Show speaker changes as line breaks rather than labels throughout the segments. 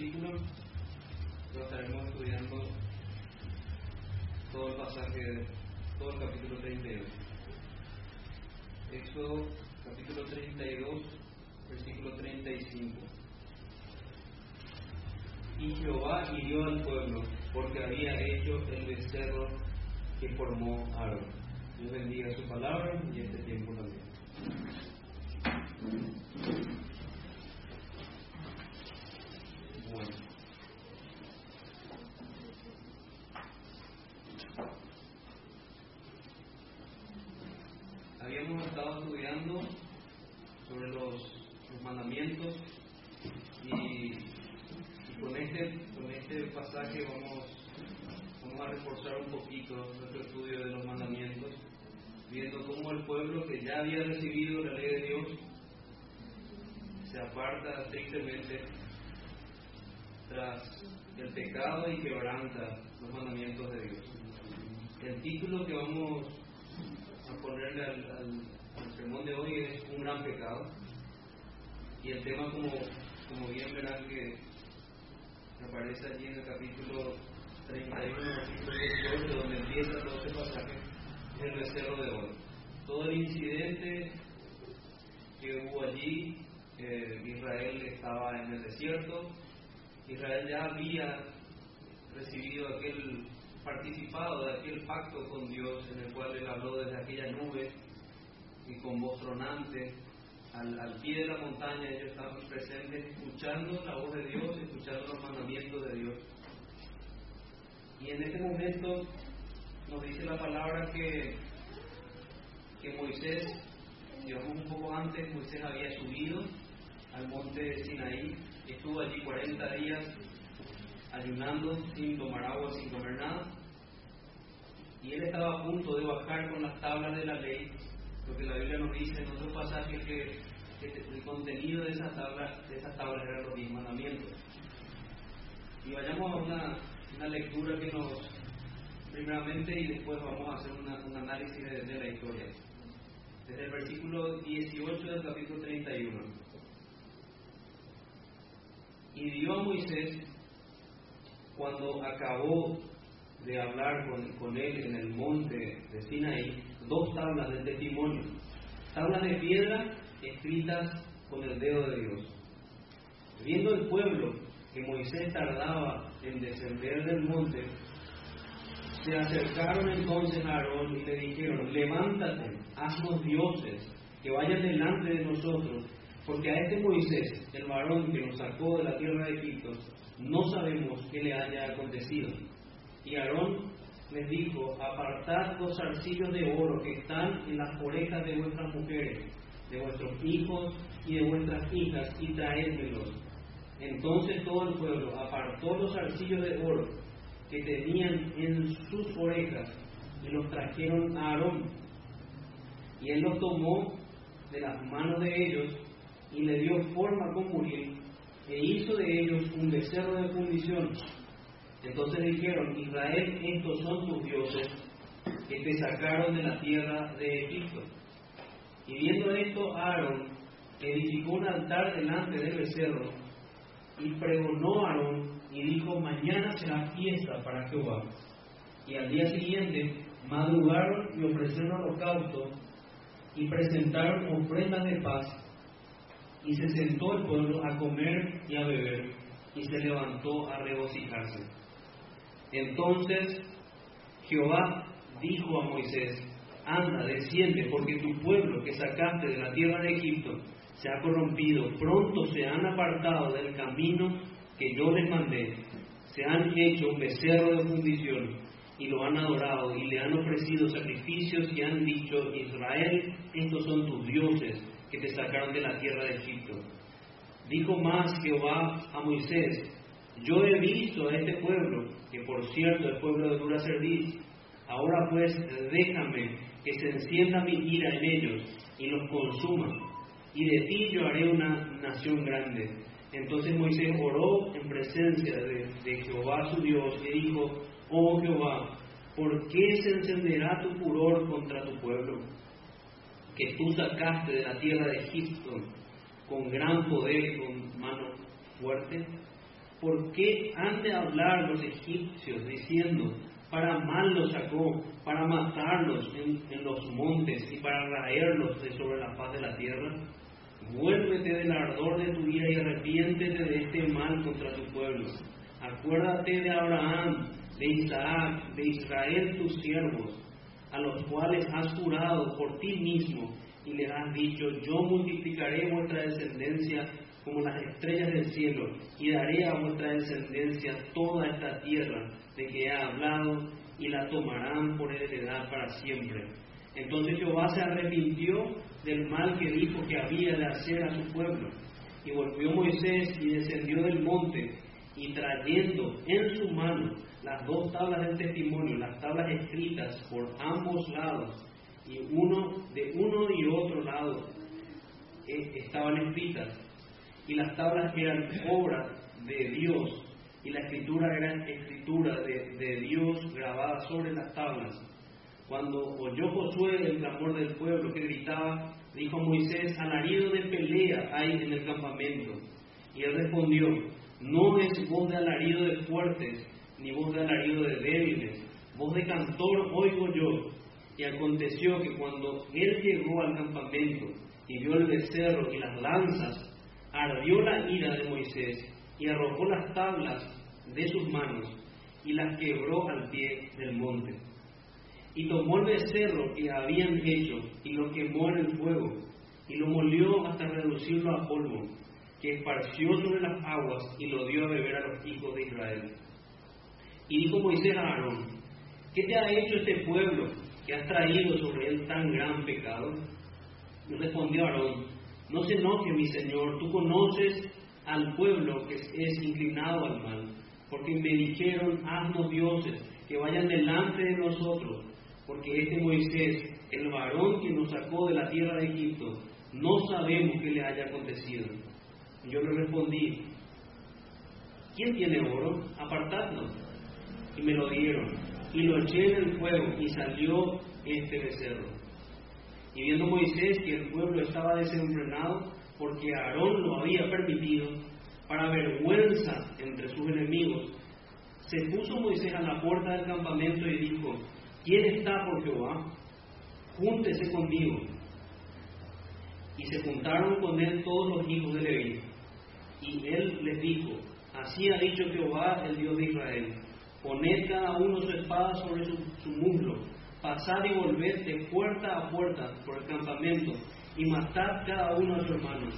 versículo, lo estaremos estudiando todo el pasaje, todo el capítulo 32. Éxodo, capítulo 32, versículo 35. Y Jehová hirió al pueblo, porque había hecho el becerro que formó Aarón. Dios bendiga su palabra y este tiempo también. Bueno. Habíamos estado estudiando sobre los, los mandamientos y, y, con, este, con este pasaje vamos, vamos a reforzar un poquito nuestro estudio de los mandamientos, viendo cómo el pueblo que ya había recibido la ley de Dios se aparta tristemente tras el pecado y quebranta los mandamientos de Dios. El título que vamos a ponerle al, al, sermón de hoy es un gran pecado. Y el tema, como, como bien verán que aparece allí en el capítulo 31, versículo 18, donde empieza todo este pasaje, es el becerro de oro. Todo el incidente que hubo allí, eh, Israel estaba en el desierto, Israel ya había recibido aquel participado de aquel pacto con Dios en el cual Él habló desde aquella nube y con voz tronante al, al, pie de la montaña ellos estaban presentes escuchando la voz de Dios, escuchando los mandamientos de Dios. Y en este momento nos dice la palabra que, que Moisés, si vamos un poco antes, Moisés había subido al monte de Sinaí, estuvo allí 40 días ayunando sin tomar agua, sin comer nada. Y él estaba a punto de bajar con las tablas de la ley, porque la Biblia nos dice en otros pasajes que, que el contenido de esas tablas, de esas tablas eran los diez mandamientos. Y vayamos a una, una, lectura que nos, primeramente, y después vamos a hacer una, un análisis de, de la historia. Desde el versículo 18 del capítulo 31. Y dio a Moisés cuando acabó de hablar con, con, él en el monte de Sinaí, dos tablas de testimonio, tablas de piedra escritas con el dedo de Dios. Viendo el pueblo que Moisés tardaba en descender del monte, se acercaron entonces a Aarón y le dijeron, levántate, haznos dioses, que vayan delante de nosotros, porque a este Moisés, el varón que nos sacó de la tierra de Egipto, no sabemos qué le haya acontecido. Y Aarón les dijo, apartad los zarcillos de oro que están en las orejas de vuestras mujeres, de vuestros hijos y de vuestras hijas, y traédmelos. Entonces todo el pueblo apartó los zarcillos de oro que tenían en sus orejas y los trajeron a Aarón. Y él los tomó de las manos de ellos y le dio forma con Muriel e hizo de ellos un becerro de fundición. Entonces dijeron, Israel, estos son tus dioses que te sacaron de la tierra de Egipto. Y viendo esto, Aarón edificó un altar delante del becerro y pregonó a Aarón y dijo, mañana será fiesta para Jehová. Y al día siguiente madrugaron y ofrecieron holocausto y presentaron ofrendas de paz. Y se sentó el pueblo a comer y a beber, y se levantó a regocijarse. Entonces Jehová dijo a Moisés, anda, desciende, porque tu pueblo que sacaste de la tierra de Egipto se ha corrompido, pronto se han apartado del camino que yo les mandé, se han hecho un becerro de fundición y lo han adorado y le han ofrecido sacrificios y han dicho, Israel, estos son tus dioses que te sacaron de la tierra de Egipto. Dijo más Jehová a Moisés, yo he visto a este pueblo, que por cierto es pueblo de dura cerviz, ahora pues déjame que se encienda mi ira en ellos y los consuma, y de ti yo haré una nación grande. Entonces Moisés oró en presencia de, Jehová su Dios y dijo, oh Jehová, ¿por qué se encenderá tu furor contra tu pueblo? Que tú sacaste de la tierra de Egipto con gran poder y con mano fuerte. ¿Por qué han de hablar los egipcios diciendo, para mal los sacó, para matarlos en, los montes y para raerlos de sobre la faz de la tierra? Vuélvete del ardor de tu vida y arrepiéntete de este mal contra tu pueblo. Acuérdate de Abraham, de Isaac, de Israel tus siervos, a los cuales has jurado por ti mismo y les has dicho, yo multiplicaré vuestra descendencia como las estrellas del cielo y daré a vuestra descendencia toda esta tierra de que he hablado y la tomarán por heredad para siempre. Entonces Jehová se arrepintió del mal que dijo que había de hacer a su pueblo. Y volvió Moisés y descendió del monte y trayendo en su mano las dos tablas del testimonio, las tablas escritas por ambos lados, y uno de uno y otro lado eh, estaban escritas, y las tablas eran obra de Dios, y la escritura era escritura de, de Dios grabada sobre las tablas cuando oyó Josué el clamor del pueblo que gritaba, dijo Moisés, alarido de pelea hay en el campamento. Y él respondió, no es voz de alarido de fuertes, ni voz de alarido de débiles, voz de cantor oigo yo. Y aconteció que cuando él llegó al campamento y vio el becerro y las lanzas, ardió la ira de Moisés y arrojó las tablas de sus manos y las quebró al pie del monte. Y tomó el becerro que habían hecho y lo quemó en el fuego, y lo molió hasta reducirlo a polvo, que esparció sobre las aguas y lo dio a beber a los hijos de Israel. Y dijo Moisés a Aarón, ¿qué te ha hecho este pueblo que has traído sobre él tan gran pecado? Y respondió Aarón, no se enoje mi Señor, tú conoces al pueblo que es inclinado al mal, porque me dijeron, haznos dioses que vayan delante de nosotros porque este Moisés, el varón que nos sacó de la tierra de Egipto, no sabemos qué le haya acontecido. Y yo le respondí, ¿quién tiene oro? Apartadlo. Y me lo dieron. Y lo eché en el fuego y salió este becerro. Y viendo Moisés que el pueblo estaba desenfrenado, porque Aarón lo había permitido, para vergüenza entre sus enemigos, se puso Moisés a la puerta del campamento y dijo, ¿Quién está por Jehová? Júntese conmigo. Y se juntaron con él todos los hijos de Leví. Y él les dijo, así ha dicho Jehová, el Dios de Israel, poned cada uno su espada sobre su, su muslo, pasad y volved de puerta a puerta por el campamento, y matad cada uno a su hermano,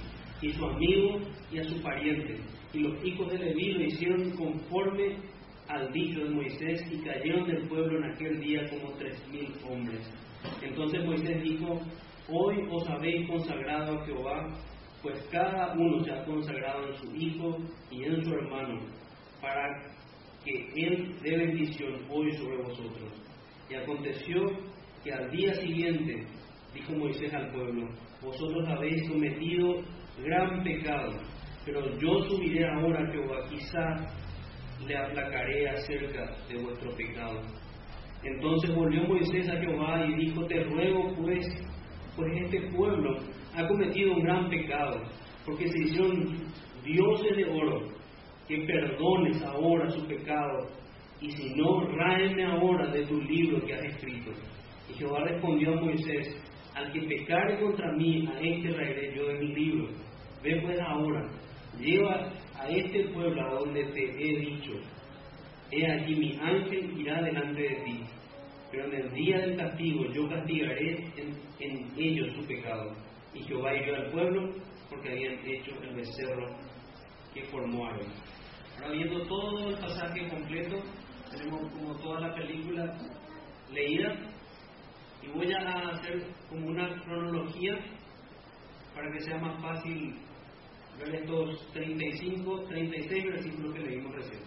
y su amigo y a su pariente. Y los hijos de Leví lo hicieron conforme al dicho de Moisés y cayeron del pueblo en aquel día como tres mil hombres. Entonces Moisés dijo, hoy os habéis consagrado a Jehová, pues cada uno se ha consagrado en su hijo y en su hermano, para que él dé bendición hoy sobre vosotros. Y aconteció que al día siguiente dijo Moisés al pueblo, vosotros habéis cometido gran pecado, pero yo subiré ahora a Jehová, quizá le aplacaré acerca de vuestro pecado. Entonces volvió Moisés a Jehová y dijo, te ruego pues, pues este pueblo ha cometido un gran pecado, porque se hicieron dioses de oro que perdones ahora su pecado, y si no, ráeme ahora de tu libro que has escrito. Y Jehová respondió a Moisés, al que pecare contra mí, a este traeré yo de mi libro. Ve pues ahora, lleva a este pueblo a donde te he dicho. He aquí mi ángel irá delante de ti, pero en el día del castigo yo castigaré en, en ellos su pecado. Y Jehová hirió al pueblo porque habían hecho el becerro que formó Aarón. Ahora viendo todo el pasaje completo, tenemos como toda la película leída y voy a hacer como una cronología para que sea más fácil ver estos 35, 36 versículos que leímos recién.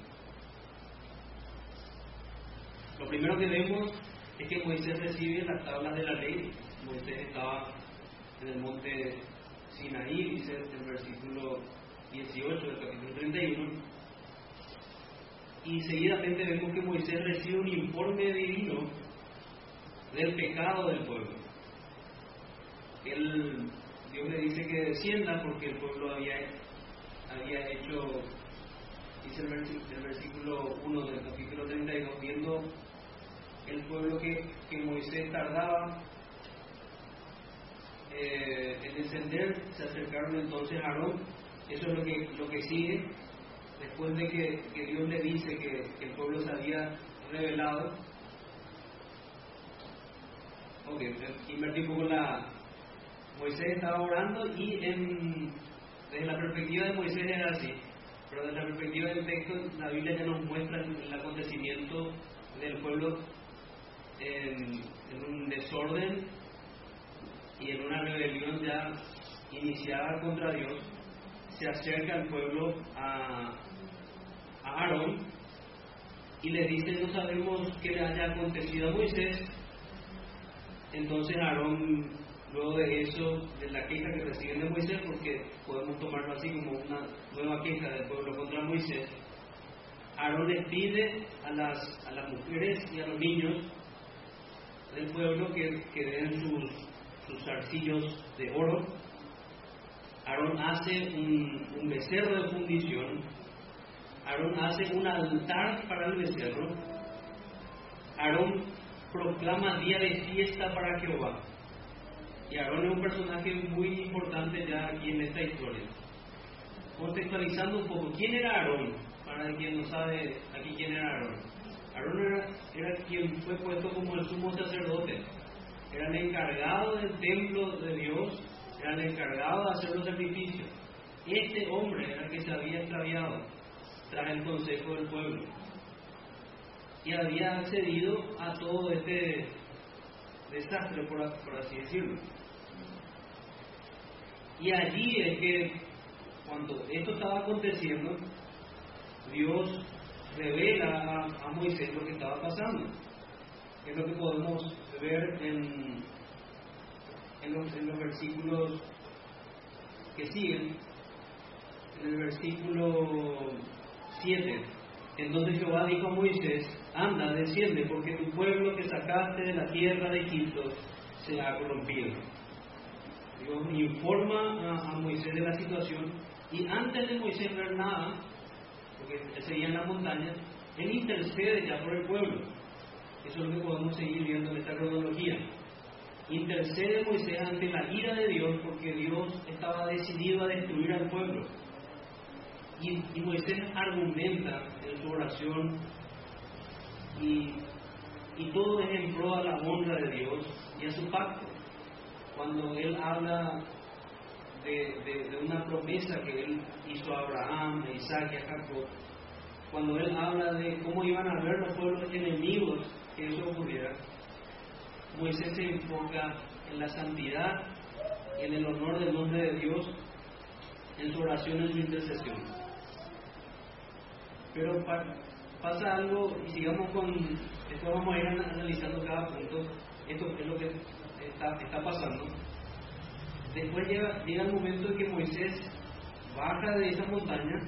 Lo primero que vemos es que Moisés recibe las tablas de la ley. Moisés estaba en el monte Sinaí, dice el versículo 18 del capítulo 31. Y seguidamente vemos que Moisés recibe un informe divino del pecado del pueblo. Dios le dice que descienda porque el pueblo había, había hecho, dice el versículo, 1 del capítulo 32, viendo el pueblo que, que Moisés tardaba eh, en descender, se acercaron entonces a Aarón. Eso es lo que, lo que sigue, después de que, que Dios le dice que, el pueblo se había revelado Ok, invertí un poco la... Moisés estaba orando y en, desde la perspectiva de Moisés era así, pero desde la perspectiva del texto la Biblia ya nos muestra el acontecimiento del pueblo en, un desorden y en una rebelión ya iniciada contra Dios, se acerca el pueblo a, a Aarón y le dice, no sabemos qué le haya acontecido a Moisés, entonces Aarón, luego de eso, de la queja que reciben de Moisés, porque podemos tomarlo así como una nueva queja del pueblo contra Moisés, Aarón les pide a las, a las mujeres y a los niños del pueblo que, que den sus, sus arcillos de oro. Aarón hace un, un becerro de fundición. Aarón hace un altar para el becerro. Aarón proclama día de fiesta para Jehová. Y Aarón es un personaje muy importante ya aquí en esta historia. Contextualizando un poco, ¿quién era Aarón? Para quien no sabe aquí quién era Aarón. Aarón era, quien fue puesto como el sumo sacerdote. Era el encargado del templo de Dios, era el encargado de hacer los sacrificios. Este hombre era el que se había extraviado tras el consejo del pueblo y había accedido a todo este desastre, por, así decirlo. Y allí es que cuando esto estaba aconteciendo, Dios revela a, Moisés lo que estaba pasando. Es lo que podemos ver en, en, los, en los versículos que siguen. En el versículo 7. Entonces Jehová dijo a Moisés, anda, desciende, porque tu pueblo que sacaste de la tierra de Egipto se ha corrompido. Dios informa a, Moisés de la situación y antes de Moisés ver nada, porque él seguía en la montaña, él intercede ya por el pueblo. Eso es lo que podemos seguir viendo en esta cronología. Intercede Moisés ante la ira de Dios porque Dios estaba decidido a destruir al pueblo. Y, y Moisés argumenta en su oración y, y todo es en pro a la honra de Dios y a su pacto. Cuando él habla de, de, una promesa que él hizo a Abraham, a Isaac y a Jacob, cuando él habla de cómo iban a ver los pueblos enemigos que eso ocurriera, Moisés se enfoca en la santidad en el honor del nombre de Dios en su oración, en su intercesión. Pero pasa algo, y sigamos con, esto vamos a ir analizando cada punto, esto es lo que está, está pasando. Después llega, el momento en que Moisés baja de esa montaña,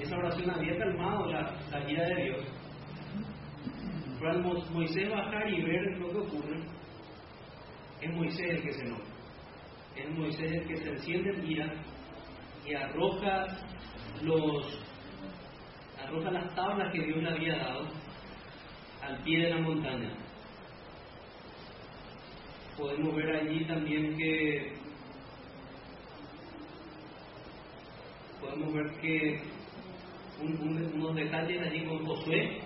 esa oración había calmado la, la ira de Dios. Pero al Moisés bajar y ver lo que ocurre, es Moisés el que se enoja. Es Moisés el que se enciende en ira y arroja arroja las tablas que Dios le había dado al pie de la montaña. Podemos ver allí también que podemos ver que unos detalles allí con Josué.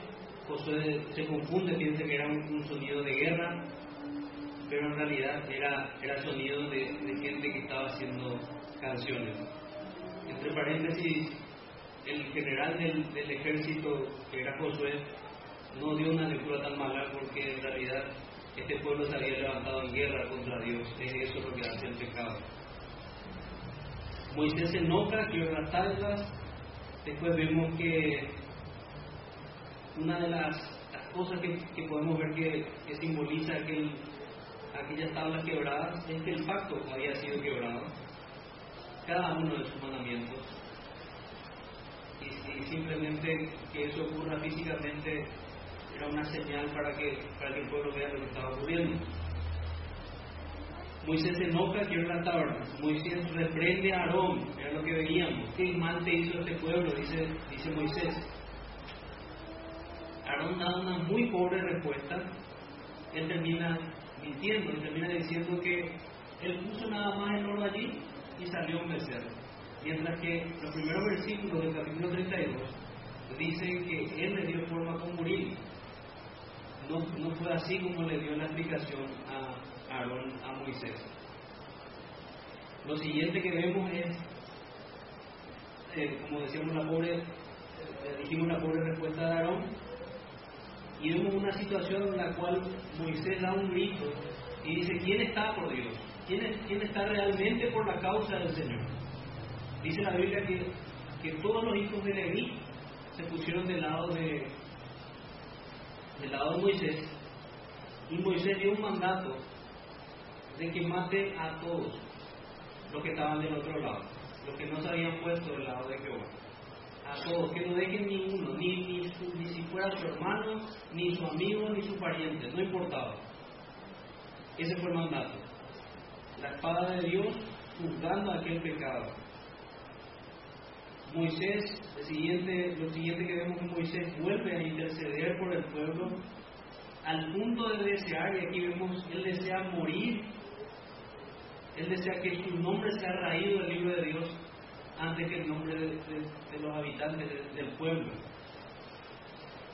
Josué se confunde, piensa que era un, sonido de guerra, pero en realidad era, era sonido de, gente que estaba haciendo canciones. Entre paréntesis, el general del, del ejército, que era Josué, no dio una lectura tan mala porque en realidad este pueblo se había levantado en guerra contra Dios. Es eso lo que hace el pecado. Moisés se enoja, quiere las tablas. Después vemos que una de las, cosas que, podemos ver que, simboliza aquel, aquellas tablas quebradas es que el pacto había sido quebrado. Cada uno de sus mandamientos. Y simplemente que eso ocurra físicamente era una señal para que, para que el pueblo vea lo que estaba ocurriendo. Moisés se enoja, quiere la taberna. Moisés reprende a Aarón, era lo que veíamos. ¿Qué mal te hizo este pueblo? Dice, dice Moisés. Aarón da una muy pobre respuesta. Él termina mintiendo, él termina diciendo que él puso nada más el oro allí y salió un becerro. Mientras que los primeros versículos del capítulo 32 dicen que él le dio forma con morir. No, no fue así como le dio la explicación a Aarón a Moisés. Lo siguiente que vemos es, eh, como decíamos, la pobre, eh, dijimos la pobre respuesta de Aarón, y vemos una situación en la cual Moisés da un grito y dice, ¿quién está por Dios? ¿Quién, quién está realmente por la causa del Señor? Dice la Biblia que, que todos los hijos de Leví se pusieron del lado de, del lado de Moisés y Moisés dio un mandato de que mate a todos los que estaban del otro lado, los que no se habían puesto del lado de Jehová. A todos, que no dejen ninguno, ni, ni, ni si fuera su hermano, ni su amigo, ni su pariente, no importaba. Ese fue el mandato. La espada de Dios juzgando aquel pecado. Moisés, lo siguiente que vemos que Moisés vuelve a interceder por el pueblo al punto de desear, y aquí vemos, él desea morir él desea que su nombre sea raído del libro de Dios antes que el nombre de, los habitantes del pueblo.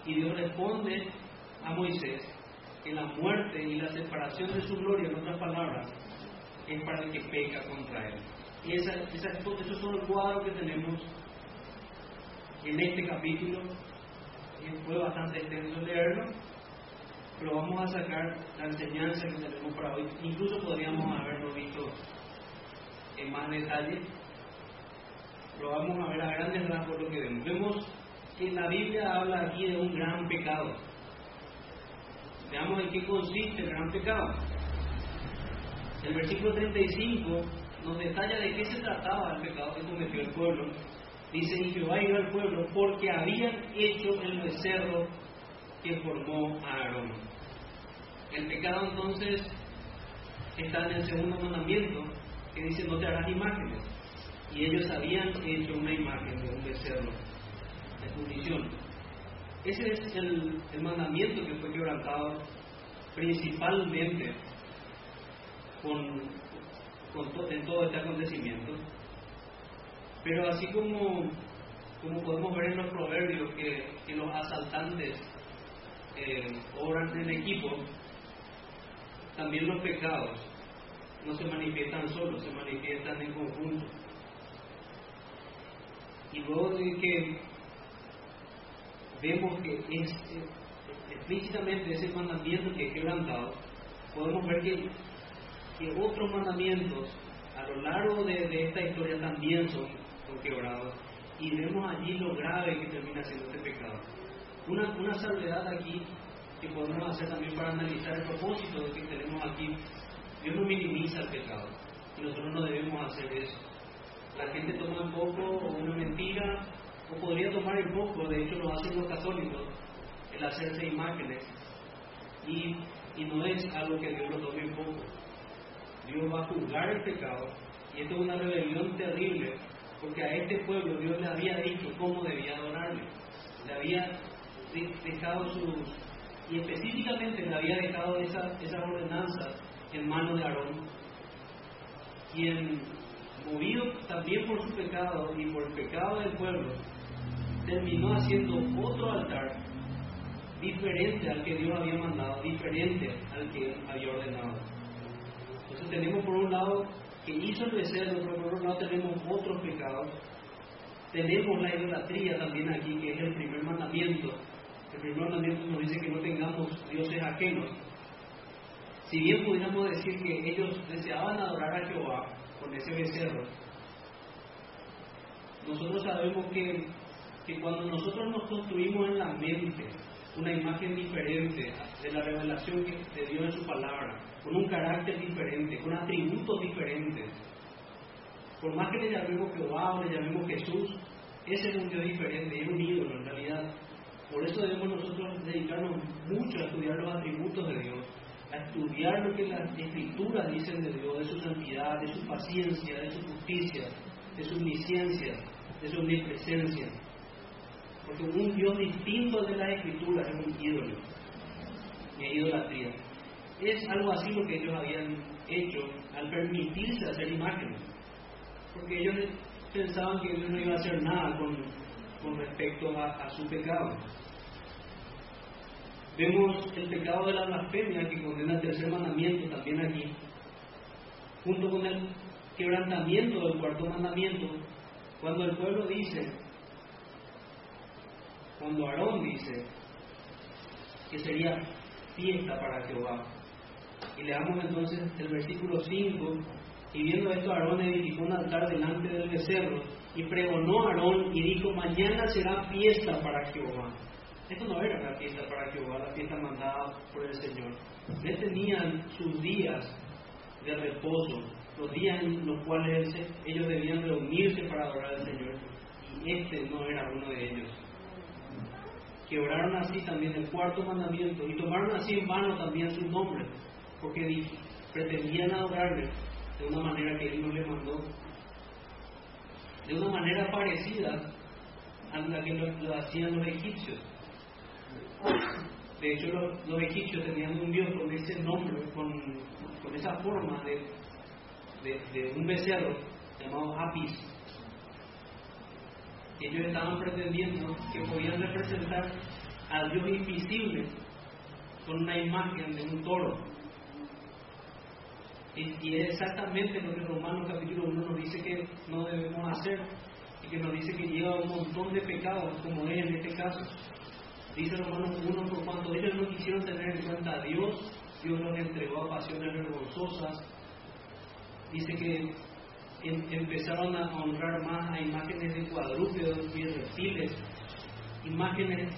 Y Dios responde a Moisés que la muerte y la separación de su gloria, en otras palabras, es para el que peca contra él. Y esa, esa, eso es todo el cuadro que tenemos en este capítulo. Fue bastante extenso leerlo, pero vamos a sacar la enseñanza que tenemos para hoy. Incluso podríamos haberlo visto en más detalle, pero vamos a ver a grandes rasgos lo que vemos. Vemos que la Biblia habla aquí de un gran pecado. Veamos en qué consiste el gran pecado. El versículo 35 nos detalla de qué se trataba el pecado que cometió el pueblo. Dice, y Jehová iba al pueblo porque habían hecho el becerro que formó Aarón. El pecado entonces está en el segundo mandamiento que dice no te harás imágenes. Y ellos habían hecho una imagen de un becerro de fundición. Ese es el, mandamiento que fue quebrantado principalmente con, con en todo este acontecimiento. Pero así como, como podemos ver en los proverbios que, los asaltantes eh, obran en equipo, también los pecados no se manifiestan solos, se manifiestan en conjunto. Y luego de que vemos que es, explícitamente ese mandamiento que es quebrantado, podemos ver que, otros mandamientos a lo largo de, esta historia también son, Y vemos allí lo grave que termina siendo este pecado. Una, una salvedad aquí que podemos hacer también para analizar el propósito que tenemos aquí. Dios no minimiza el pecado y nosotros no debemos hacer eso. La gente toma un poco o una mentira o podría tomar el poco, de hecho lo hacen los católicos, el hacerse imágenes y, y no es algo que Dios lo tome en poco. Dios va a juzgar el pecado y esto es una rebelión terrible porque a este pueblo Dios le había dicho cómo debía adorarle. Le había dejado sus, y específicamente le había dejado esas esa ordenanzas en manos de Aarón, quien, movido también por su pecado y por el pecado del pueblo, terminó haciendo otro altar diferente al que Dios había mandado, diferente al que había ordenado. Entonces tenemos por un lado que hizo por otro lado tenemos otros pecados. Tenemos la idolatría también aquí, que es el primer mandamiento. El primer mandamiento nos dice que no tengamos dioses ajenos. Si bien pudiéramos decir que ellos deseaban adorar a Jehová con ese becerro, nosotros sabemos que, que cuando nosotros nos construimos en la mente una imagen diferente de la revelación que de Dios en su palabra, con un carácter diferente, con atributos diferentes. Por más que le llamemos Jehová o le llamemos Jesús, ese es un Dios diferente, es un ídolo en realidad. Por eso debemos nosotros dedicarnos mucho a estudiar los atributos de Dios, a estudiar lo que las escrituras dicen de Dios, de su santidad, de su paciencia, de su justicia, de su omnisciencia, de su omnipresencia. Porque un Dios distinto de las escrituras es un ídolo, y idolatría. Es algo así lo que ellos habían hecho al permitirse hacer imágenes. Porque ellos pensaban que Dios no iba a hacer nada con, con respecto a, su pecado. Vemos el pecado de la blasfemia que condena el tercer mandamiento también aquí, junto con el quebrantamiento del cuarto mandamiento, cuando el pueblo dice, cuando Aarón dice que sería fiesta para Jehová. Y leamos entonces el versículo 5. Y viendo esto, Aarón edificó un altar delante del becerro y pregonó a Aarón y dijo, mañana será fiesta para Jehová. Esto no era la fiesta para Jehová, la fiesta mandada por el Señor. Él tenían sus días de reposo, los días en los cuales ellos debían reunirse para adorar al Señor. Y este no era uno de ellos. Quebraron así también el cuarto mandamiento y tomaron así en vano también su nombre porque pretendían adorarle de una manera que Él no le mandó, de una manera parecida a la que lo, hacían los egipcios. De hecho, los, egipcios tenían un dios con ese nombre, con, con esa forma de, de, un becerro llamado Apis. Ellos estaban pretendiendo que podían representar al Dios invisible con una imagen de un toro. Y, es exactamente lo que Romanos capítulo 1 nos dice que no debemos hacer y que nos dice que lleva un montón de pecados, como es en este caso. Dice Romanos 1, por cuanto ellos no quisieron tener en cuenta a Dios, Dios los entregó a pasiones vergonzosas. Dice que em, empezaron a honrar más a imágenes de cuadrúpedos y de reptiles, imágenes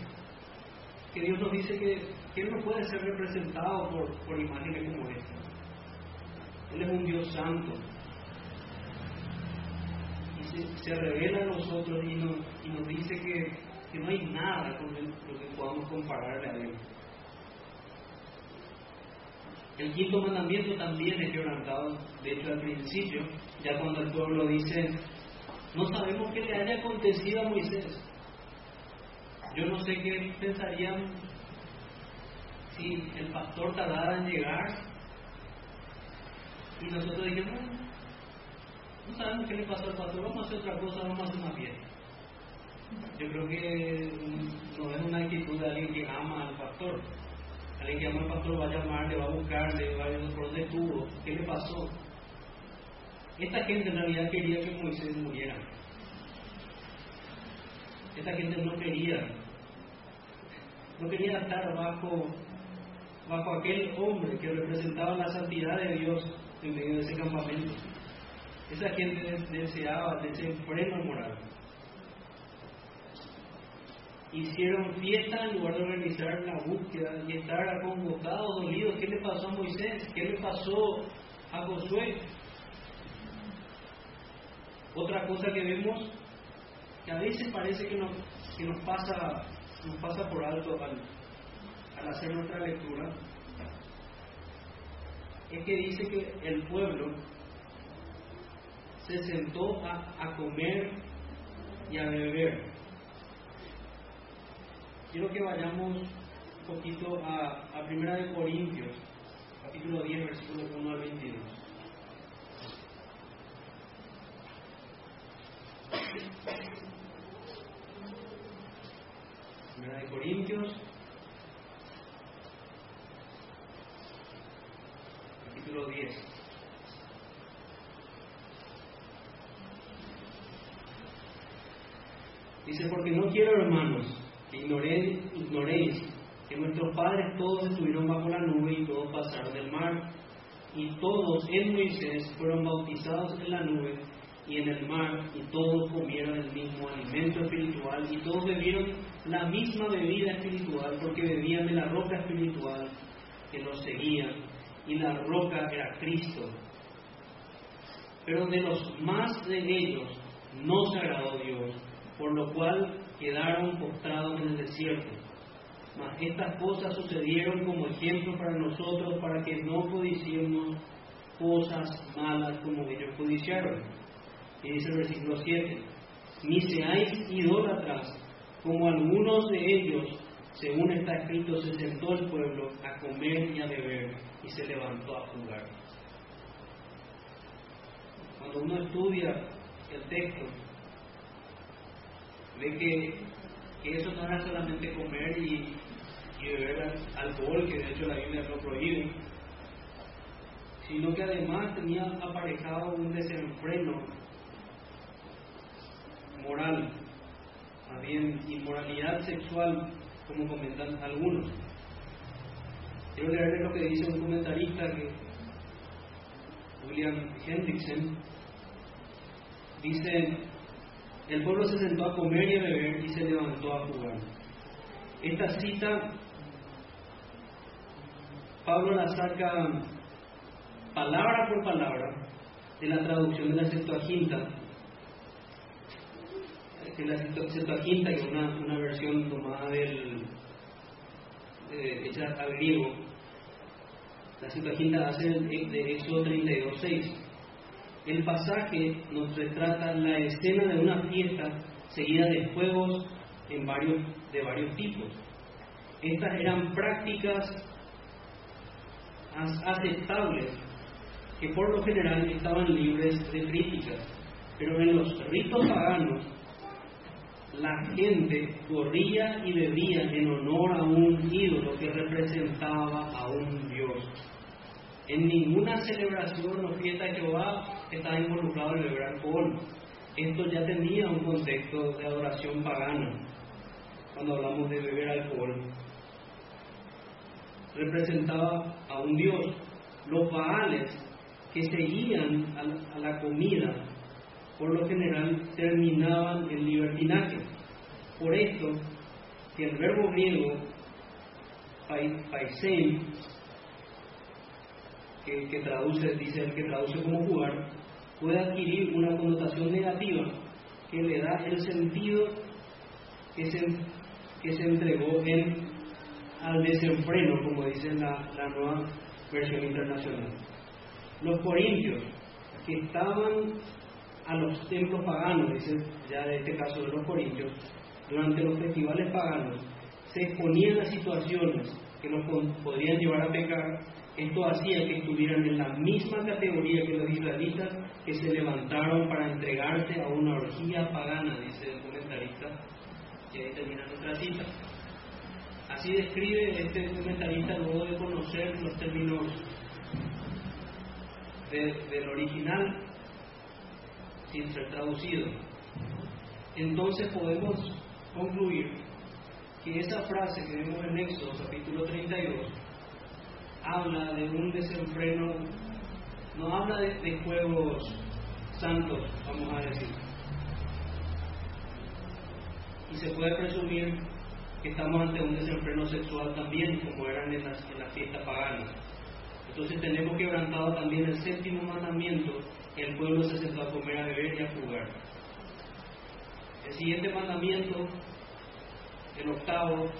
que Dios nos dice que, que no puede ser representado por, por imágenes como esta. Él es un Dios santo. Y se, revela a nosotros y nos, y nos dice que, que, no hay nada con lo que podamos compararle a Él. El quinto mandamiento también es quebrantado, de hecho al principio, ya cuando el pueblo dice, no sabemos qué le haya acontecido a Moisés. Yo no sé qué pensarían si el pastor tardara en llegar y nosotros dijimos, no sabemos qué le pasó al pastor, vamos a hacer otra cosa, vamos a hacer una fiesta. Yo creo que no es una actitud de alguien que ama al pastor. Alguien que ama al pastor va a llamar, le va a buscar, le va a decir por dónde estuvo, qué le pasó. Esta gente en realidad quería que Moisés muriera. Esta gente no quería, no quería estar bajo, bajo aquel hombre que representaba la santidad de Dios en medio de ese campamento. Esa gente deseaba de ese freno moral. Hicieron fiesta en lugar de organizar la búsqueda y estar convocados, dolidos. ¿Qué le pasó a Moisés? ¿Qué le pasó a Josué? Otra cosa que vemos, que a veces parece que nos, que nos, pasa, nos pasa por alto al, al hacer nuestra lectura, es que dice que el pueblo se sentó a, comer y a beber. Quiero que vayamos un poquito a, a Primera de Corintios, capítulo 10, versículo 1 al 22. Primera de Corintios, capítulo 10. Dice, porque no quiero, hermanos, que ignoréis, que nuestros padres todos estuvieron bajo la nube y todos pasaron del mar, y todos en Moisés fueron bautizados en la nube y en el mar, y todos comieron el mismo alimento espiritual, y todos bebieron la misma bebida espiritual, porque bebían de la roca espiritual que los seguía, y la roca era Cristo. Pero de los más de ellos no se agradó Dios por lo cual quedaron postrados en el desierto. Mas estas cosas sucedieron como ejemplo para nosotros, para que no codiciemos cosas malas como ellos codiciaron. Y dice el versículo 7, ni seáis idólatras, como algunos de ellos, según está escrito, se sentó el pueblo a comer y a beber, y se levantó a jugar. Cuando uno estudia el texto, ve que, eso no era solamente comer y, beber alcohol, que de hecho la Biblia lo prohíbe, sino que además tenía aparejado un desenfreno moral, también inmoralidad sexual, como comentan algunos. Quiero leerles lo que dice un comentarista que William Hendrickson dice el pueblo se sentó a comer y a beber y se levantó a jugar. Esta cita, Pablo la saca palabra por palabra de la traducción de la Septuaginta, de la Septuaginta, que es una, versión tomada del, hecha al griego. La Septuaginta hace de Éxodo 32.6. El pasaje nos retrata la escena de una fiesta seguida de juegos en varios, de varios tipos. Estas eran prácticas aceptables que por lo general estaban libres de críticas, pero en los ritos paganos la gente corría y bebía en honor a un ídolo que representaba a un dios. En ninguna celebración o fiesta de Jehová estaba involucrado el beber alcohol. Esto ya tenía un contexto de adoración pagana, cuando hablamos de beber alcohol. Representaba a un dios. Los baales que seguían a la comida, por lo general, terminaban en libertinaje. Por esto, el verbo griego, paisein, que, traduce, dice el que traduce como jugar, puede adquirir una connotación negativa que le da el sentido que se, que se entregó en, al desenfreno, como dice la, la nueva versión internacional. Los corintios, que estaban a los templos paganos, dice ya de este caso de los corintios, durante los festivales paganos, se exponían a situaciones que los podrían llevar a pecar. Esto hacía que estuvieran en la misma categoría que los israelitas que se levantaron para entregarse a una orgía pagana, dice el comentarista, y ahí termina nuestra cita. Así describe este comentarista luego de conocer los términos del original sin ser traducido. Entonces podemos concluir que esa frase que vemos en Éxodo capítulo 32 habla de un desenfreno, no habla de, juegos santos, vamos a decir. Y se puede presumir que estamos ante un desenfreno sexual también, como eran en las, en las fiestas paganas. Entonces tenemos quebrantado también el séptimo mandamiento, el pueblo se sentó a comer, a beber y a jugar. El siguiente mandamiento, el octavo,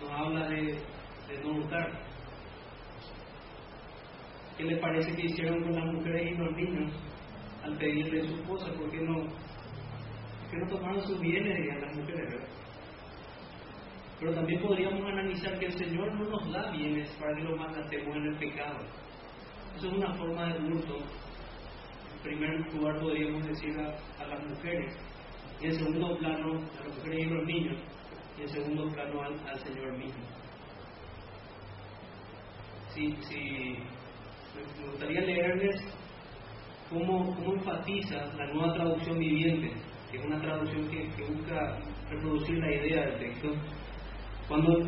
nos habla de, de no hurtar. ¿Qué le parece que hicieron con las mujeres y los niños al pedirle a su esposa, ¿por qué no, por qué no tomaron sus bienes a las mujeres, verdad? Pero también podríamos analizar que el Señor no nos da bienes para que los malgastemos en el pecado. Eso es una forma de hurto. Primer lugar podríamos decir a, a las mujeres, y en segundo plano a las mujeres y los niños, y en segundo plano al, al Señor mismo. Si, me gustaría leerles cómo, cómo enfatiza la nueva traducción viviente, que es una traducción que, que busca reproducir la idea del texto. Cuando,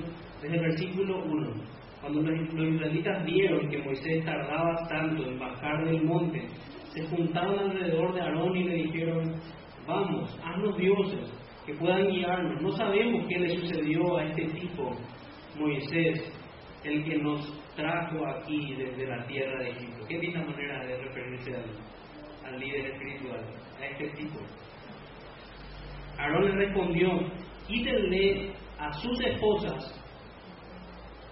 desde el versículo 1, cuando los israelitas vieron que Moisés tardaba tanto en bajar del monte, se juntaron alrededor de Aarón y le dijeron, vamos, haznos dioses que puedan guiarnos. No sabemos qué le sucedió a este tipo, Moisés, el que nos trajo aquí desde la tierra de Egipto. Qué linda manera de referirse al, líder espiritual, a este tipo. Aarón le respondió, quítenle a sus esposas,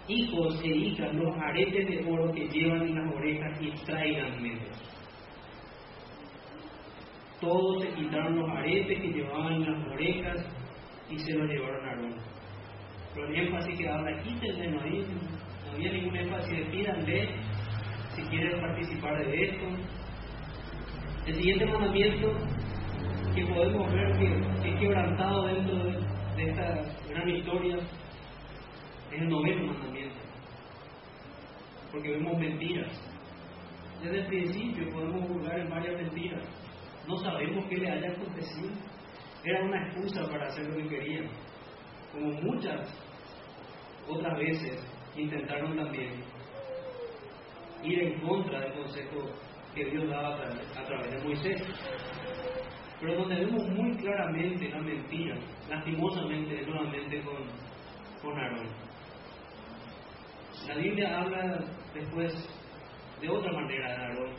hijos e hijas, los aretes de oro que llevan en las orejas y traigan medios. Todos se quitaron los aretes que llevaban en las orejas y se los llevaron a Aarón. Pero el énfasis que habla, quítenle, no no había ningún énfasis de pídanle si quieren participar de esto. El siguiente mandamiento que podemos ver que es quebrantado dentro de, de esta gran historia es el noveno mandamiento. Porque vemos mentiras. Desde el principio podemos juzgar en varias mentiras. No sabemos qué le haya acontecido. Era una excusa para hacer lo que querían. Como muchas otras veces intentaron también ir en contra del consejo que Dios daba a través de Moisés. Pero donde vemos muy claramente la mentira, lastimosamente, nuevamente con, con Aarón. La Biblia habla después de otra manera de Aarón,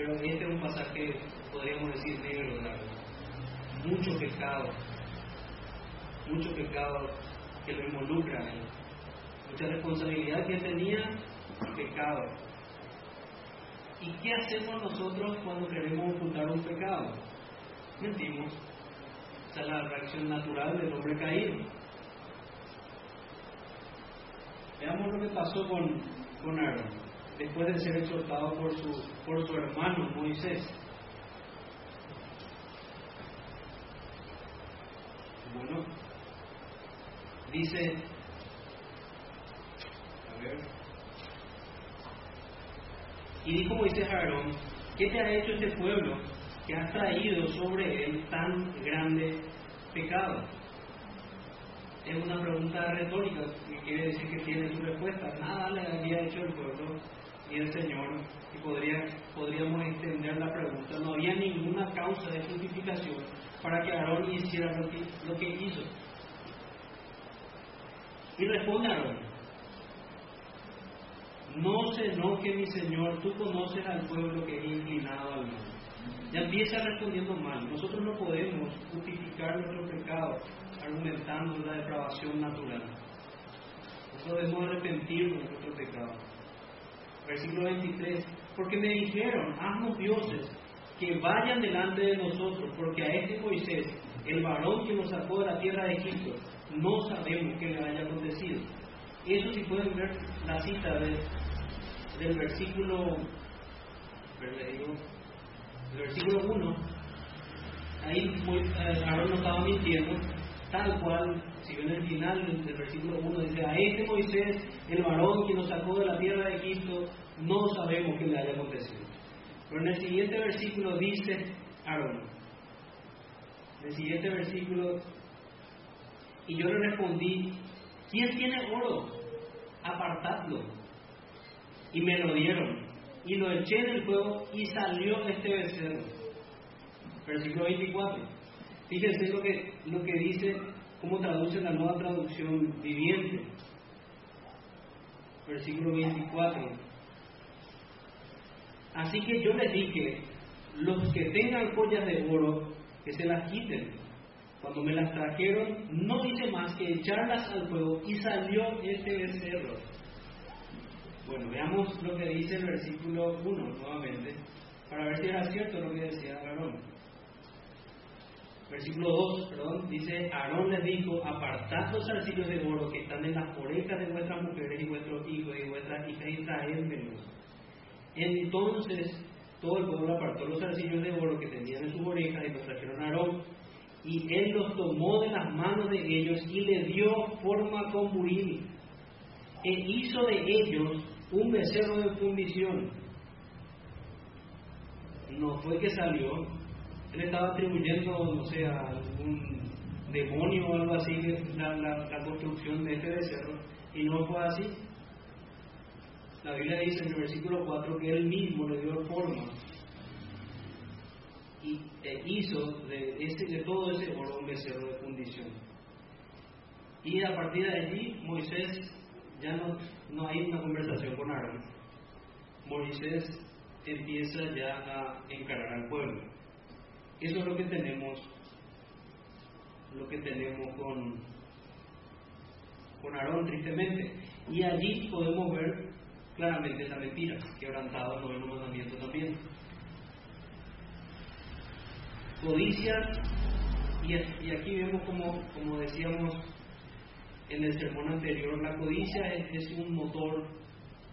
pero este es un pasaje, podríamos decir, negro Aarón. Mucho pecado, mucho pecado que lo involucra ahí. Mucha responsabilidad que tenía, pecado. ¿Y qué hacemos nosotros cuando queremos ocultar un pecado? Mentimos. Esa es la reacción natural del hombre caído. Veamos lo que pasó con, con Aarón, después de ser exhortado por su, por su hermano Moisés. Bueno, dice, a ver, y dijo Moisés a Aarón, ¿qué te ha hecho este pueblo que has traído sobre él tan grande pecado? Es una pregunta retórica que quiere decir que tiene su respuesta. Nada le había hecho el pueblo y el Señor. Y podría, podríamos extender la pregunta. No había ninguna causa de justificación para que Aarón hiciera lo que, hizo. Y responde Aarón, no se enoje mi Señor, tú conoces al pueblo que es inclinado al mal. Ya empieza respondiendo mal. Nosotros no podemos justificar nuestro pecado argumentando la depravación natural. Nosotros debemos arrepentirnos de nuestro pecado. Versículo 23. Porque me dijeron, haznos dioses que vayan delante de nosotros, porque a este Moisés, el varón que nos sacó de la tierra de Egipto, no sabemos qué le haya acontecido. Eso si pueden ver la cita de, del versículo, digo, el versículo 1, ahí Aarón no estaba mintiendo, tal cual, si ven el final del versículo 1, dice, a este Moisés, el varón que nos sacó de la tierra de Egipto, no sabemos qué le haya acontecido. Pero en el siguiente versículo dice Aarón, en el siguiente versículo, y yo le respondí, ¿quién tiene oro? Apartadlo. Y me lo dieron y lo eché en el fuego y salió este becerro. Versículo 24. Fíjense lo que, lo que dice, cómo traduce la nueva traducción viviente. Versículo 24. Así que yo les dije, los que tengan joyas de oro, que se las quiten. Cuando me las trajeron, no hice más que echarlas al fuego y salió este becerro. Bueno, veamos lo que dice el versículo 1 nuevamente. para ver si era cierto lo que decía Aarón. Versículo 2, perdón, dice, Aarón les dijo, apartad los zarcillos de oro que están en las orejas de vuestras mujeres y vuestros hijos y vuestras hijas y traédmelos. Entonces todo el pueblo apartó los zarcillos de oro que tenían en sus orejas y los trajeron a Aarón. Y él los tomó de las manos de ellos y le dio forma con buril. E hizo de ellos un becerro de fundición. No fue que salió, él estaba atribuyendo, no sé, a algún demonio o algo así la, construcción de este becerro, y no fue así. La Biblia dice en el versículo 4 que él mismo le dio forma y e hizo de, ese, de todo ese oro un becerro de fundición. Y a partir de allí Moisés ya no, no hay una conversación con Aarón. Moisés empieza ya a encarar al pueblo. Eso es lo que tenemos, lo que tenemos con, con Aarón, tristemente. Y allí podemos ver claramente esa mentira, quebrantado el noveno mandamiento también. Codicia, y, aquí vemos como, como decíamos en el sermón anterior, la codicia es, un motor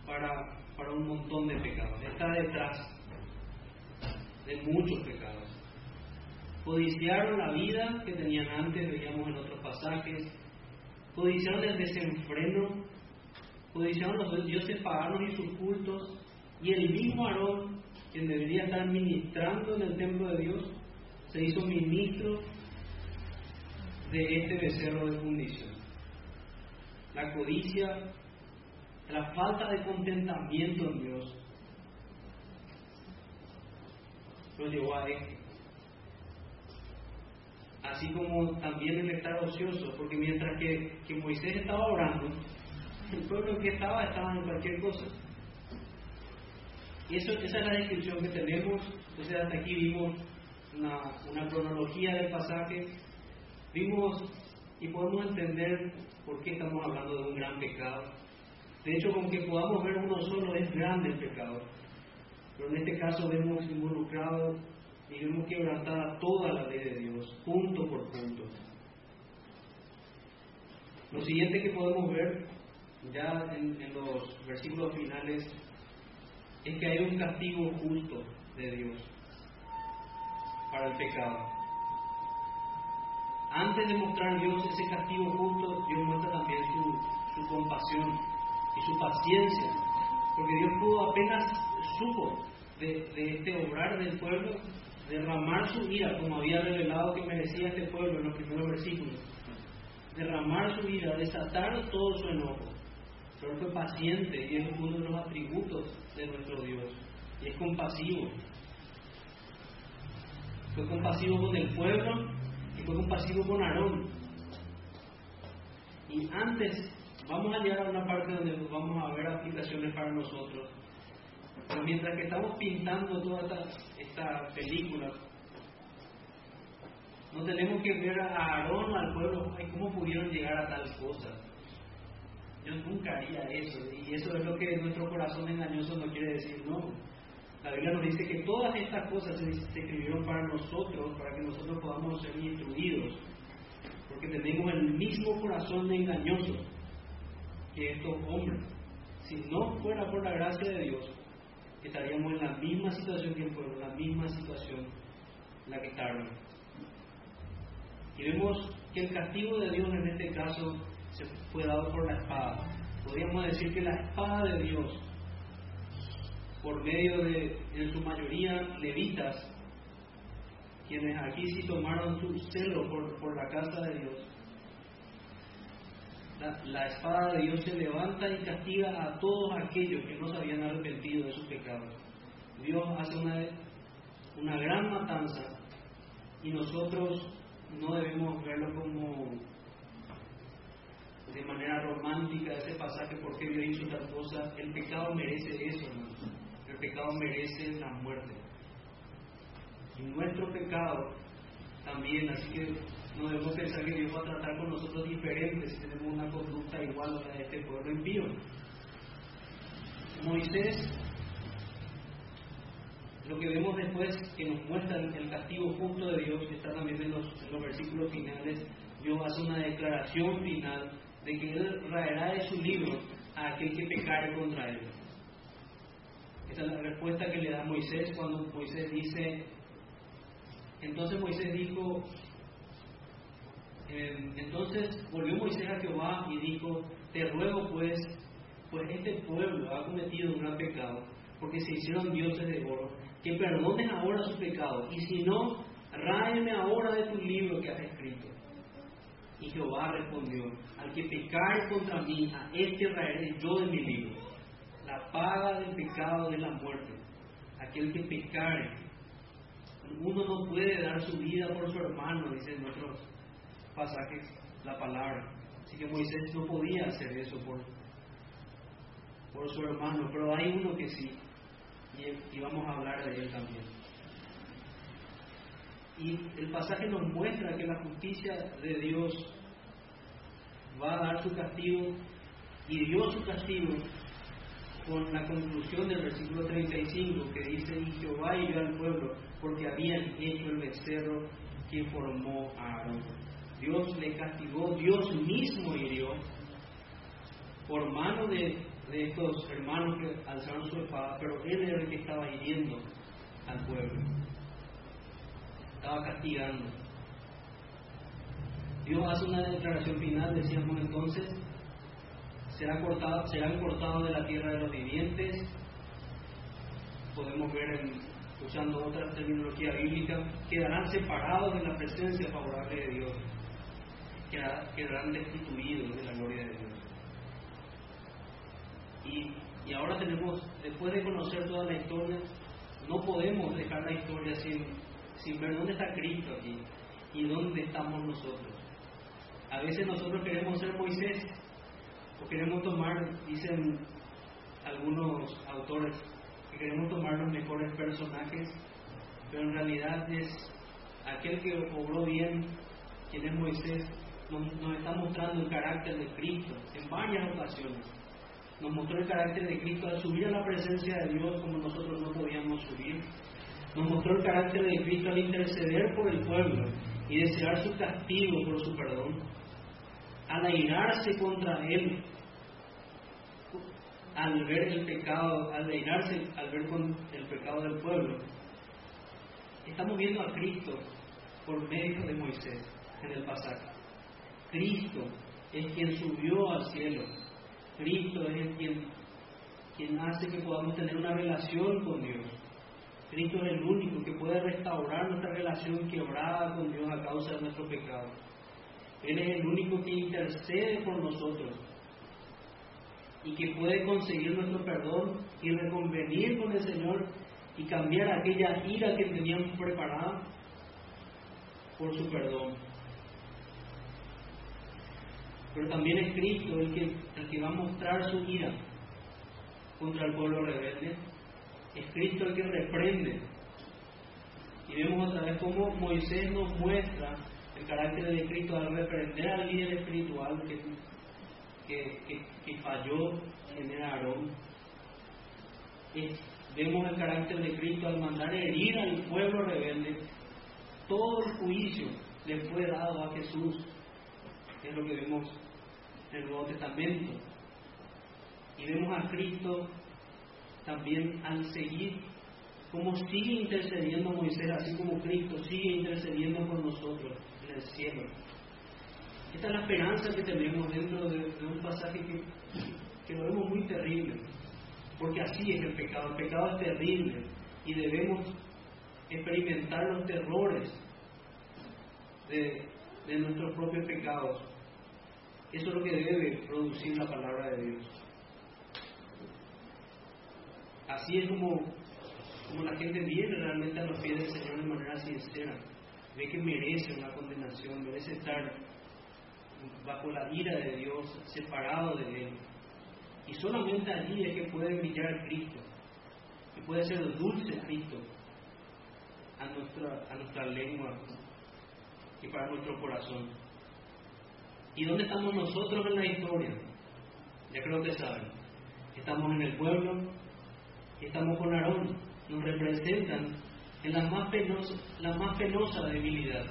para, para un montón de pecados, está detrás de muchos pecados. Codiciaron la vida que tenían antes, veíamos en otros pasajes, codiciaron el desenfreno, codiciaron los dioses paganos y sus cultos, y el mismo Aarón, quien debería estar ministrando en el templo de Dios, se hizo ministro de este becerro de fundición. La codicia, la falta de contentamiento en Dios, lo llevó a esto. Así como también el estar ocioso, porque mientras que, Moisés estaba orando, el pueblo que estaba estaba en cualquier cosa. Y eso, esa es la descripción que tenemos. Entonces hasta aquí vimos una, una cronología del pasaje. Vimos y podemos entender por qué estamos hablando de un gran pecado. De hecho, con que podamos ver uno solo es grande el pecado. Pero en este caso vemos involucrado y vemos quebrantada toda la ley de Dios, punto por punto. Lo siguiente que podemos ver ya en, los versículos finales es que hay un castigo justo de Dios para el pecado. Antes de mostrar Dios ese castigo justo, Dios muestra también su, compasión y su paciencia, porque Dios pudo apenas supo de, este obrar del pueblo, derramar su ira, como había revelado que merecía este pueblo en los primeros versículos, derramar su ira, desatar todo su enojo, pero fue paciente y es uno de los atributos de nuestro Dios. Y es compasivo. Fue compasivo con el pueblo y fue compasivo con Aarón. Y antes, vamos a llegar a una parte donde vamos a ver aplicaciones para nosotros. Mientras que estamos pintando toda esta, esta película, no tenemos que ver a Aarón, al pueblo, cómo pudieron llegar a tal cosa. Yo nunca haría eso. Y eso es lo que nuestro corazón engañoso no quiere decir, no. La Biblia nos dice que todas estas cosas se, escribieron para nosotros, para que nosotros podamos ser instruidos. Porque tenemos el mismo corazón engañoso que estos hombres. Si no fuera por la gracia de Dios, estaríamos en la misma situación que el pueblo, en la misma situación en la que estaban. Y vemos que el castigo de Dios en este caso se fue dado por la espada. Podríamos decir que la espada de Dios, por medio de, en su mayoría, levitas, quienes aquí sí tomaron su celo por, por la casa de Dios, la, espada de Dios se levanta y castiga a todos aquellos que no se habían arrepentido de sus pecados. Dios hace una, una gran matanza y nosotros no debemos verlo como de manera romántica ese pasaje, porque Dios hizo tal cosa, el pecado merece eso, El pecado merece la muerte. Y nuestro pecado también, así que no debemos pensar que Dios va a tratar con nosotros diferentes si tenemos una conducta igual a la de este pueblo impío. Moisés lo que vemos después que nos muestra el castigo justo de Dios, que está también en los, versículos finales, Dios hace una declaración final de que Él raerá de su libro a aquel que pecare contra Él. Esa es la respuesta que le da Moisés cuando Moisés dice, entonces Moisés dijo, eh, entonces volvió Moisés a Jehová y dijo, te ruego pues, pues este pueblo ha cometido un gran pecado, porque se hicieron dioses de oro, que perdonen ahora su pecado, y si no, ráeme ahora de tu libro que has escrito. Y Jehová respondió, al que pecare contra mí, a este raeré yo de mi libro. La paga del pecado de la muerte. Aquel que pecare. Uno no puede dar su vida por su hermano, dice en otros pasajes la palabra. Así que Moisés no podía hacer eso por, por su hermano, pero hay uno que sí, y, y vamos a hablar de él también. Y el pasaje nos muestra que la justicia de Dios va a dar su castigo y dio su castigo con la conclusión del versículo 35 que dice, y Jehová hirió al pueblo porque habían hecho el becerro que formó a Aarón. Dios le castigó, Dios mismo hirió por mano de, estos hermanos que alzaron su espada, pero él era el que estaba hiriendo al pueblo estaba castigando. Dios hace una declaración final, decíamos entonces, será cortado, serán cortados de la tierra de los vivientes. Podemos ver, en, usando otra terminología bíblica, quedarán separados de la presencia favorable de Dios, quedarán destituidos de la gloria de Dios. Y, y ahora tenemos, después de conocer toda la historia, no podemos dejar la historia sin sin ver dónde está Cristo aquí y dónde estamos nosotros. A veces nosotros queremos ser Moisés o queremos tomar, dicen algunos autores, que queremos tomar los mejores personajes, pero en realidad es aquel que obró bien, quien es Moisés, nos, está mostrando el carácter de Cristo en varias ocasiones. Nos mostró el carácter de Cristo al subir a la presencia de Dios como nosotros no podíamos subir nos mostró el carácter de Cristo al interceder por el pueblo y desear su castigo por su perdón, al airarse contra él, al ver el pecado, al airarse al ver con el pecado del pueblo. Estamos viendo a Cristo por medio de Moisés en el pasaje. Cristo es quien subió al cielo. Cristo es quien, quien hace que podamos tener una relación con Dios. Cristo es el único que puede restaurar nuestra relación quebrada con Dios a causa de nuestro pecado. Él es el único que intercede por nosotros y que puede conseguir nuestro perdón y reconvenir con el Señor y cambiar aquella ira que teníamos preparada por su perdón. Pero también es Cristo el que, el que va a mostrar su ira contra el pueblo rebelde es Cristo el que reprende. Y vemos otra vez cómo Moisés nos muestra el carácter de Cristo al reprender al líder espiritual que, que, falló en el Aarón. vemos el carácter de Cristo al mandar herir al pueblo rebelde. Todo el juicio le fue dado a Jesús. Es lo que vemos en el Nuevo Testamento. Y vemos a Cristo también al seguir como sigue intercediendo Moisés, así como Cristo sigue intercediendo por nosotros en el cielo. Esta es la esperanza que tenemos dentro de, un pasaje que, que lo vemos muy terrible, porque así es el pecado. El pecado es terrible y debemos experimentar los terrores de, de nuestros propios pecados. Eso es lo que debe producir la palabra de Dios. Así es como, como la gente viene realmente a los pies del Señor de manera sincera. Ve que merece una condenación, merece estar bajo la ira de Dios, separado de Él. Y solamente allí es que puede brillar Cristo, que puede ser dulce Cristo a nuestra, a nuestra lengua y para nuestro corazón. ¿Y dónde estamos nosotros en la historia? Ya creo que saben. Estamos en el pueblo Estamos con Aarón, nos representan en la más penosa, la más penosa debilidad.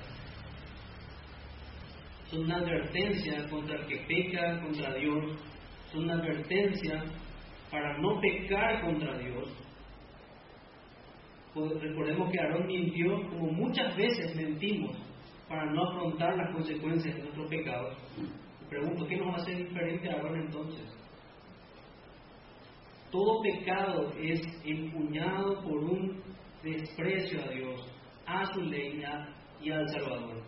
Son una advertencia contra el que peca contra Dios, son una advertencia para no pecar contra Dios. Pues recordemos que Aarón mintió como muchas veces mentimos para no afrontar las consecuencias de nuestros pecados. Me pregunto, ¿qué nos hace diferente a Aarón entonces? Todo pecado es empuñado por un desprecio a Dios, a su ley y al Salvador.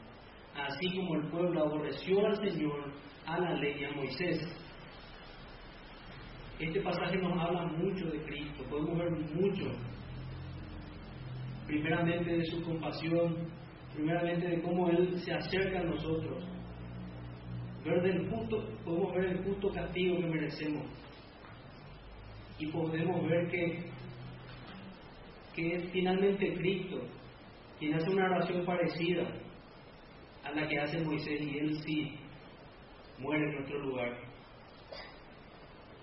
Así como el pueblo aborreció al Señor, a la ley y a Moisés. Este pasaje nos habla mucho de Cristo, podemos ver mucho, primeramente de su compasión, primeramente de cómo Él se acerca a nosotros, ver del justo, podemos ver el justo castigo que merecemos. Y podemos ver que, que finalmente Cristo quien hace una oración parecida a la que hace Moisés y Él sí muere en nuestro lugar.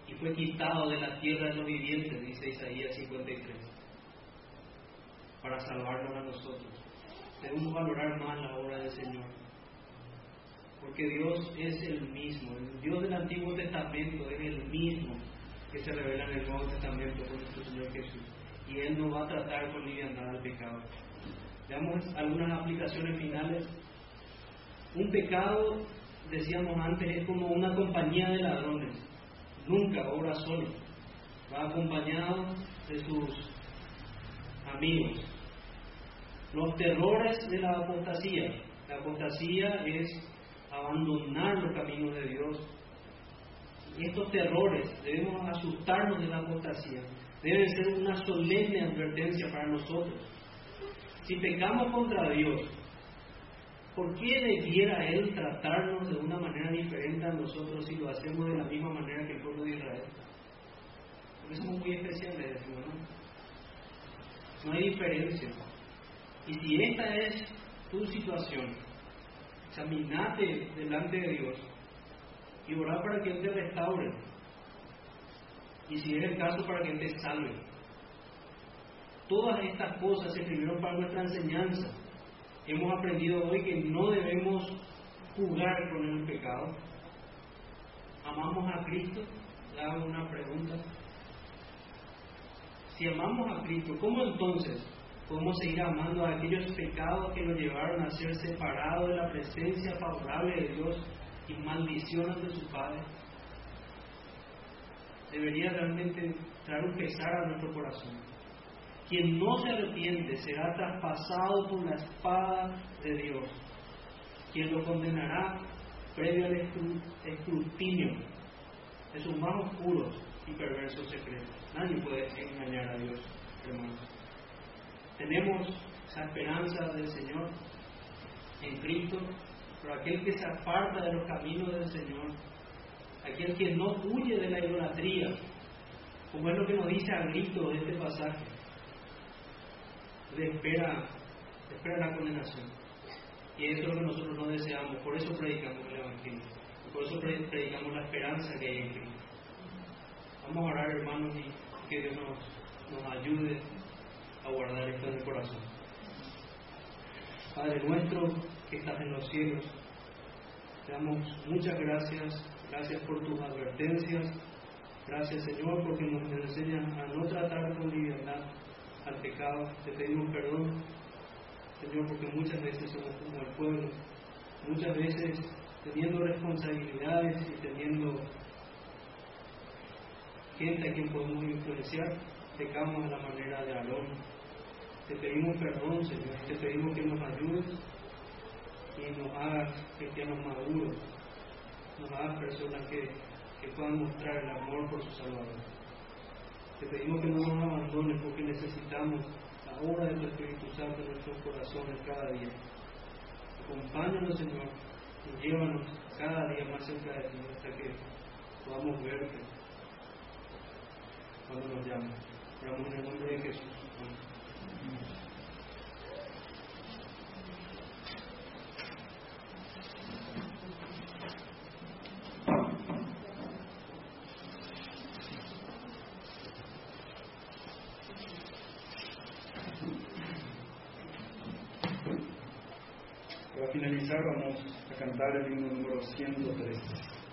Y fue quitado de la tierra de los vivientes, dice Isaías 53, para salvarnos a nosotros. Debemos valorar más la obra del Señor, porque Dios es el mismo, el Dios del Antiguo Testamento es el mismo que se revela en el Nuevo Testamento con nuestro Señor Jesús, y Él no va a tratar con liviandad al pecado. Veamos algunas aplicaciones finales. Un pecado, decíamos antes, es como una compañía de ladrones nunca obra solo, va acompañado de sus amigos. Los terrores de la apostasía. La apostasía es abandonar los caminos de Dios. Estos terrores debemos asustarnos de la apostasía. Deben ser una solemne advertencia para nosotros. Si pecamos contra Dios, ¿Por qué debiera Él tratarnos de una manera diferente a nosotros si lo hacemos de la misma manera que el pueblo de Israel? Porque somos muy especiales, ¿no? No hay diferencia. Y si esta es tu situación, examinate delante de Dios y orar para que Él te restaure. Y si es el caso, para que Él te salve. Todas estas cosas se escribieron para nuestra enseñanza hemos aprendido hoy que no debemos jugar con el pecado. ¿Amamos a Cristo? Le una pregunta. Si amamos a Cristo, ¿cómo entonces podemos seguir amando a aquellos pecados que nos llevaron a ser separados de la presencia favorable de Dios y maldiciones de su Padre? Debería realmente traer un pesar a nuestro corazón. Quien no se arrepiente será traspasado por la espada de Dios, quien lo condenará previo al escrutinio de sus más oscuros y perversos secretos. Nadie puede engañar a Dios, hermanos. Tenemos esa esperanza del Señor en Cristo, pero aquel que se aparta de los caminos del Señor, aquel que no huye de la idolatría, como es lo que nos dice al grito de este pasaje, le espera, espera la condenación. Y eso es lo que nosotros no deseamos, por eso predicamos el Evangelio, por eso predicamos la esperanza que hay en Cristo. Vamos a orar, hermanos, y que Dios nos ayude a guardar esto en el corazón. Padre nuestro que estás en los cielos, te damos muchas gracias, gracias por tus advertencias, gracias Señor porque nos enseñan a no tratar con libertad al pecado, te pedimos perdón, Señor, porque muchas veces somos como el pueblo, muchas veces teniendo responsabilidades y teniendo gente a quien podemos influenciar, pecamos a la manera de Aarón. Te pedimos perdón, Señor, te pedimos que nos ayudes y nos hagas cristianos maduros, nos hagas personas que, que puedan mostrar el amor por su Salvador. Te pedimos que no nos abandones porque necesitamos la obra de tu Espíritu Santo en nuestros corazones cada día. Acompáñanos, Señor, y llévanos cada día más cerca de ti hasta que podamos verte cuando nos llames. Oramos en el nombre de Jesús. Amén.
finalizar vamos a cantar el himno número 103. 103.